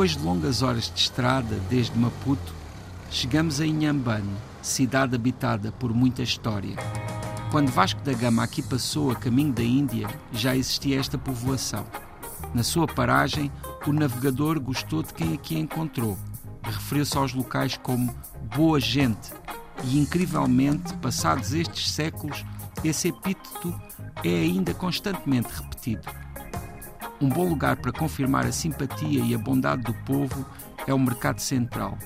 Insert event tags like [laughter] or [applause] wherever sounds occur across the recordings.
Depois de longas horas de estrada desde Maputo, chegamos a Inhambane, cidade habitada por muita história. Quando Vasco da Gama aqui passou a caminho da Índia, já existia esta povoação. Na sua paragem, o navegador gostou de quem aqui encontrou. Referiu-se aos locais como boa gente e, incrivelmente, passados estes séculos, esse epíteto é ainda constantemente repetido. Um bom lugar para confirmar a simpatia e a bondade do povo é o Mercado Central.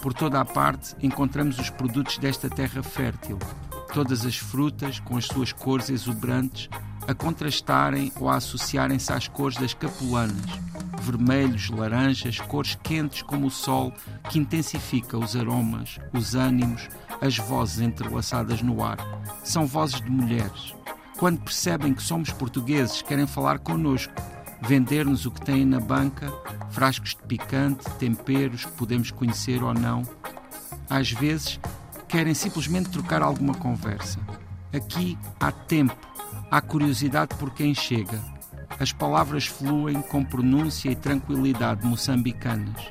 Por toda a parte encontramos os produtos desta terra fértil, todas as frutas com as suas cores exuberantes a contrastarem ou a associarem-se às cores das capulanas, vermelhos, laranjas, cores quentes como o sol que intensifica os aromas, os ânimos, as vozes entrelaçadas no ar. São vozes de mulheres. Quando percebem que somos portugueses, querem falar connosco, vender-nos o que têm na banca, frascos de picante, temperos que podemos conhecer ou não. Às vezes, querem simplesmente trocar alguma conversa. Aqui há tempo, há curiosidade por quem chega. As palavras fluem com pronúncia e tranquilidade moçambicanas.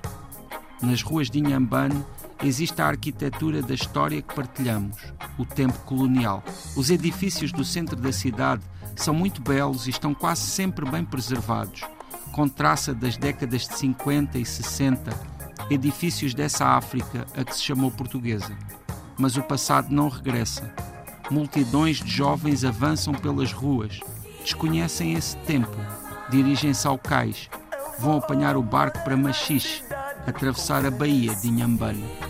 Nas ruas de Inhambane existe a arquitetura da história que partilhamos, o tempo colonial. Os edifícios do centro da cidade são muito belos e estão quase sempre bem preservados, com traça das décadas de 50 e 60, edifícios dessa África a que se chamou portuguesa. Mas o passado não regressa. Multidões de jovens avançam pelas ruas, desconhecem esse tempo, dirigem-se ao cais, vão apanhar o barco para Machixe, atravessar a Baía de Inhambane.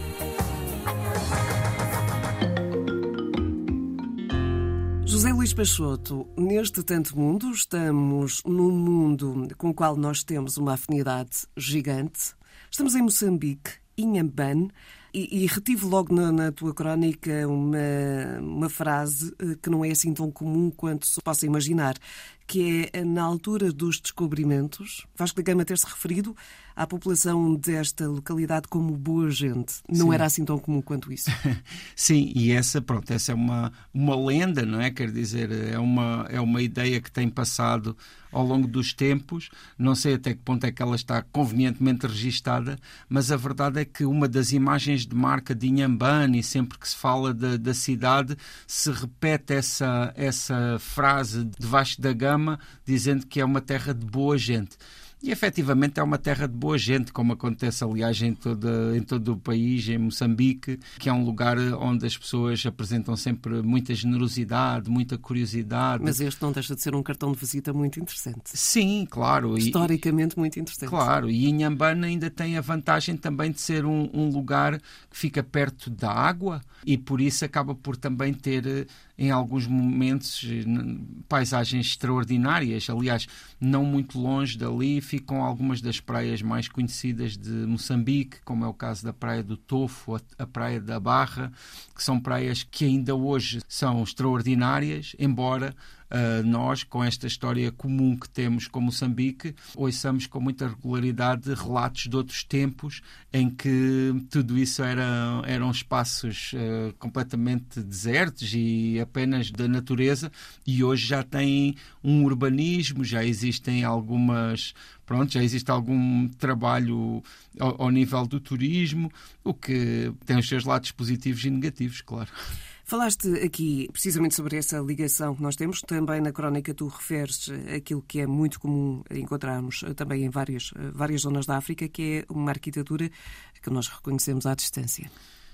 Peixoto, neste tanto mundo, estamos num mundo com o qual nós temos uma afinidade gigante. Estamos em Moçambique, Inhambane, e, e retive logo na, na, tua crónica uma, uma frase eh, que não é assim tão comum quanto se possa imaginar, que é na altura dos descobrimentos, Vasco da Gama ter-se referido à população desta localidade como boa gente. Não Sim. era assim tão comum quanto isso. [laughs] Sim, e essa, pronto, essa é uma, uma lenda, não é? Quer dizer, é uma, é uma ideia que tem passado ao longo dos tempos. Não sei até que ponto é que ela está convenientemente registada, mas a verdade é que uma das imagens de marca de Inhambane, sempre que se fala da, da cidade, se repete essa, essa frase de Vasco da Gama dizendo que é uma terra de boa gente. E efetivamente é uma terra de boa gente, como acontece, aliás, em, toda, em todo o país, em Moçambique, que é um lugar onde as pessoas apresentam sempre muita generosidade, muita curiosidade. Mas este não deixa de ser um cartão de visita muito interessante. Sim, claro. Historicamente e, muito interessante. Claro, e Inhambane ainda tem a vantagem também de ser um, um lugar que fica perto da água e por isso acaba por também ter em alguns momentos paisagens extraordinárias. Aliás, não muito longe dali ficam algumas das praias mais conhecidas de Moçambique, como é o caso da Praia do Tofo, a Praia da Barra, que são praias que ainda hoje são extraordinárias, embora uh, nós, com esta história comum que temos com Moçambique, ouçamos com muita regularidade relatos de outros tempos em que tudo isso era, eram espaços uh, completamente desertos e apenas da natureza, e hoje já tem um urbanismo, já existem algumas pronto, já existe algum trabalho ao, ao, nível do turismo, o que tem os seus lados positivos e negativos, claro. Falaste aqui precisamente sobre essa ligação que nós temos. Também na crónica tu referes aquilo que é muito comum encontrarmos também em várias, várias zonas da África, que é uma arquitetura que nós reconhecemos à distância.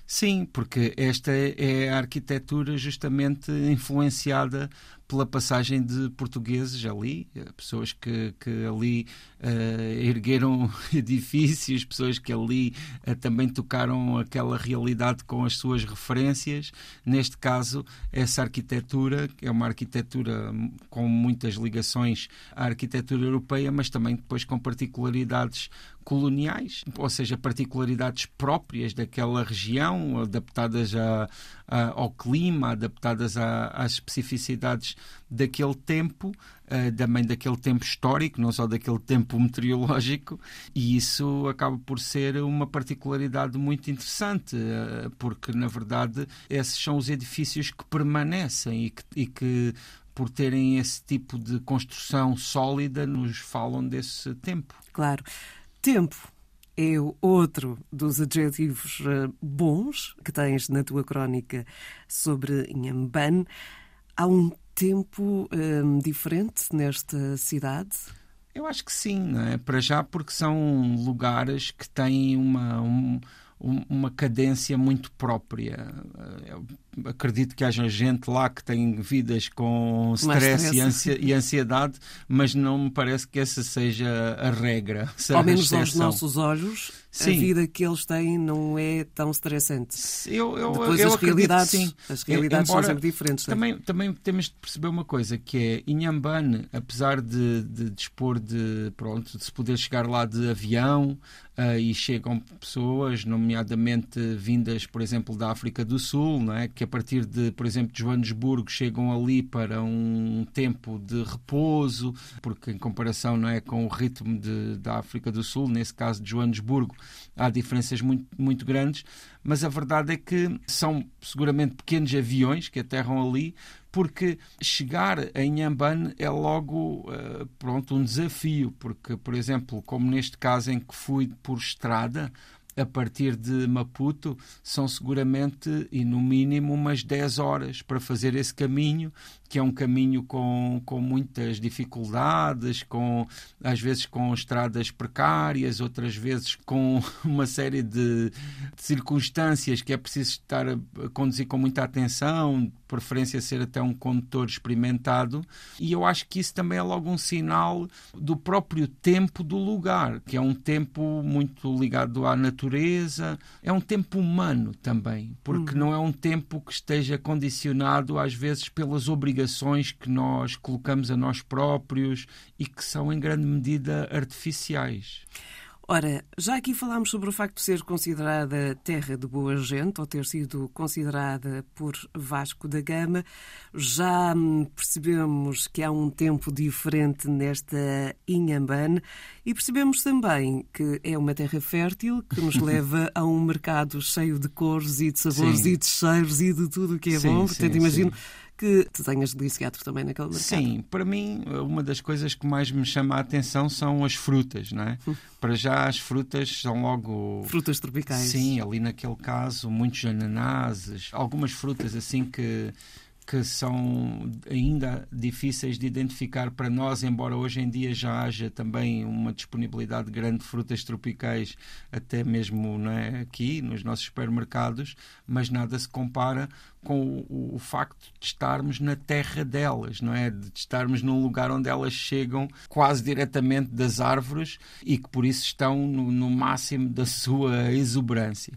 Sim, porque esta é a arquitetura justamente influenciada pela passagem de portugueses ali, eh, pessoas que, que ali uh, ergueram [laughs] edifícios, pessoas que ali uh, também tocaram aquela realidade com as suas referências. Neste caso, essa arquitetura, é uma arquitetura com muitas ligações à arquitetura europeia, mas também depois com particularidades coloniais, ou seja, particularidades próprias daquela região, adaptadas a, a, ao clima, adaptadas a, às especificidades daquele tempo, uh, também daquele tempo histórico, não só daquele tempo meteorológico, e isso acaba por ser uma particularidade muito interessante, uh, porque na verdade esses são os edifícios que permanecem e que, e que por terem esse tipo de construção sólida, nos falam desse tempo. Claro. Tempo é outro dos adjetivos eh, bons que tens na tua crónica sobre Inhamban. Há um tempo um, diferente nesta cidade? Eu acho que sim, é? Para já porque são lugares que têm uma, um, uma cadência muito própria. Eu acredito que haja gente lá que tem vidas com stress, e, ansiedade, mas não me parece que essa seja a regra. Ao menos aos nossos olhos, Sim. a vida que eles têm não é tão estressante. Eu, eu, Depois eu as realidades, sim. as realidades Embora, são sempre diferentes. É? Também, também temos de perceber uma coisa, que é Inhambane, apesar de, de dispor de, pronto, de se poder chegar lá de avião, uh, e chegam pessoas, nomeadamente vindas, por exemplo, da África do Sul, não é? que a partir de, por exemplo, de Joanesburgo chegam ali para um tempo de repouso, porque em comparação não é, com o ritmo de, da África do Sul, nesse caso de Joanesburgo, há diferenças muito, muito grandes, mas a verdade é que são seguramente pequenos aviões que aterram ali, porque chegar em Inhambane é logo uh, pronto um desafio, porque por exemplo, como neste caso em que fui por estrada, a partir de Maputo são seguramente e no mínimo umas 10 horas para fazer esse caminho que é um caminho com, com muitas dificuldades, com às vezes com estradas precárias, outras vezes com [laughs] uma série de, de circunstâncias que é preciso estar a, a conduzir com muita atenção, preferência ser até um condutor experimentado, e eu acho que isso também é logo um sinal do próprio tempo do lugar, que é um tempo muito ligado à natureza, é um tempo humano também, porque uhum. não é um tempo que esteja condicionado às vezes pelas obrigações obrigações que nós colocamos a nós próprios e que são em grande medida artificiais. Ora, já aqui falámos sobre o facto de ser considerada terra de boa gente, ou ter sido considerada por Vasco da Gama. Já percebemos que há um tempo diferente nesta Inhambane e percebemos também que é uma terra fértil que nos [laughs] leva a um mercado cheio de cores e de sabores sim. e de cheiros e de tudo o que é sim, bom. Portanto, sim, imagino que tu tenhas deliciado também naquele mercado. Sim, para mim, uma das coisas que mais me chama a atenção são as frutas, não é? Hum. Para já, as frutas são logo. Frutas tropicais. Sim, ali naquele caso, muitos ananases, algumas frutas assim que que são ainda difíceis de identificar para nós, embora hoje em dia já haja também uma disponibilidade grande de frutas tropicais, até mesmo não é, aqui nos nossos supermercados, mas nada se compara com o, facto de estarmos na terra delas, não é? De estarmos num lugar onde elas chegam quase diretamente das árvores e que por isso estão no, no máximo da sua exuberância.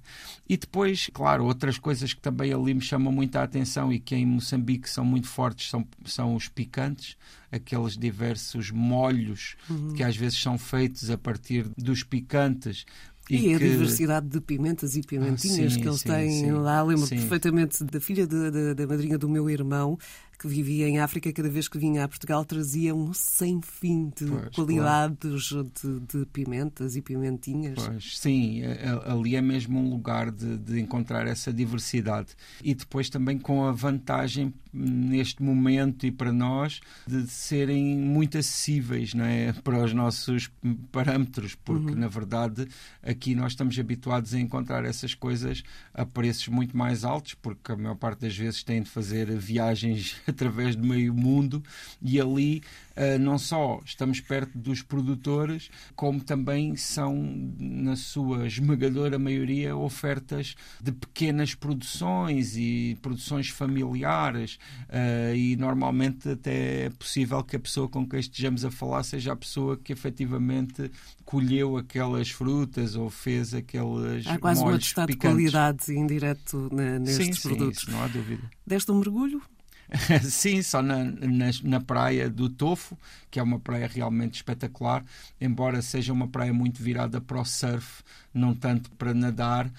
E depois, claro, outras coisas que também ali me chamam muita atenção e que em Moçambique são muito fortes são, são os picantes, aqueles diversos molhos uhum. que às vezes são feitos a partir dos picantes e, e a diversidade de pimentas e pimentinhas ah, sim, que eles sim, têm sim, lá. Lembro perfeitamente da filha da madrinha do meu irmão, que vivia em África, cada vez que vinha a Portugal, trazia um sem fim de pois, qualidades claro. de, de, pimentas e pimentinhas. Pois, sim, ali é mesmo um lugar de, de, encontrar essa diversidade. E depois também com a vantagem, neste momento e para nós, de serem muito acessíveis não é? para os nossos parâmetros, porque uhum. na verdade aqui nós estamos habituados a encontrar essas coisas a preços muito mais altos, porque a maior parte das vezes têm de fazer viagens [laughs] através do meio mundo e ali uh, não só estamos perto dos produtores, como também são, na sua esmagadora maioria, ofertas de pequenas produções e produções familiares uh, e normalmente até é possível que a pessoa com quem estejamos a falar seja a pessoa que efetivamente colheu aquelas frutas ou fez aqueles Há quase um atestado de qualidade indireto nestes sim, produtos. Sim, não há dúvida. Deste um mergulho? [laughs] Sim, só na, na, na, praia do Tofo, que é uma praia realmente espetacular, embora seja uma praia muito virada para o surf, não tanto para nadar,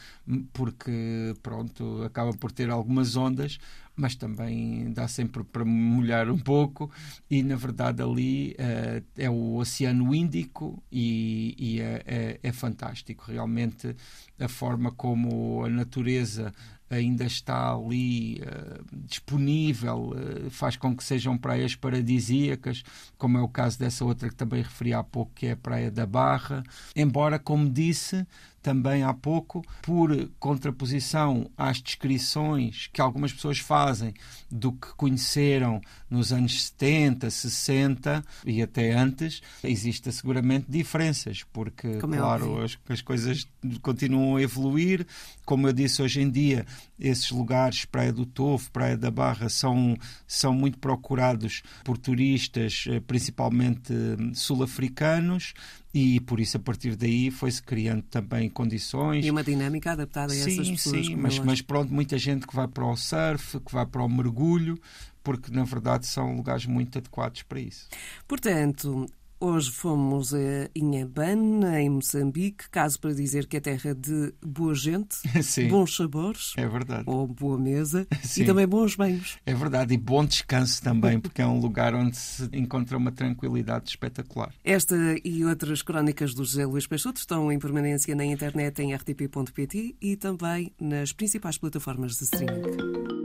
porque pronto, acaba por ter algumas ondas, mas também dá sempre para molhar um pouco. E na verdade ali uh, é o Oceano Índico e, e é, é, é, fantástico. Realmente a forma como a natureza ainda está ali uh, disponível, uh, faz com que sejam praias paradisíacas, como é o caso dessa outra que também referi há pouco, que é a Praia da Barra. Embora, como disse, também há pouco, por contraposição às descrições que algumas pessoas fazem do que conheceram nos anos 70, 60 e até antes, existem seguramente diferenças, porque, Como é claro, as, as coisas continuam a evoluir. Como eu disse, hoje em dia, esses lugares, Praia do Tovo, Praia da Barra, são, são muito procurados por turistas, eh, principalmente hum, sul-africanos, e por isso a partir daí foi-se criando também condições. E uma dinâmica adaptada a sim, essas pessoas. Sim, mas, mas pronto, muita gente que vai para o surf, que vai para o mergulho, porque na verdade são lugares muito adequados para isso. Portanto, Hoje fomos a Inhambane, em Moçambique, caso para dizer que é terra de boa gente, [laughs] Sim, bons sabores, é verdade. ou boa mesa [laughs] Sim. e também bons banhos. É verdade, e bom descanso também, [laughs] porque é um lugar onde se encontra uma tranquilidade espetacular. Esta e outras crónicas do José Luís Peixoto estão em permanência na internet em rtp.pt e também nas principais plataformas de streaming.